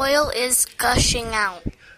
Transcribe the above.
oil is gushing out.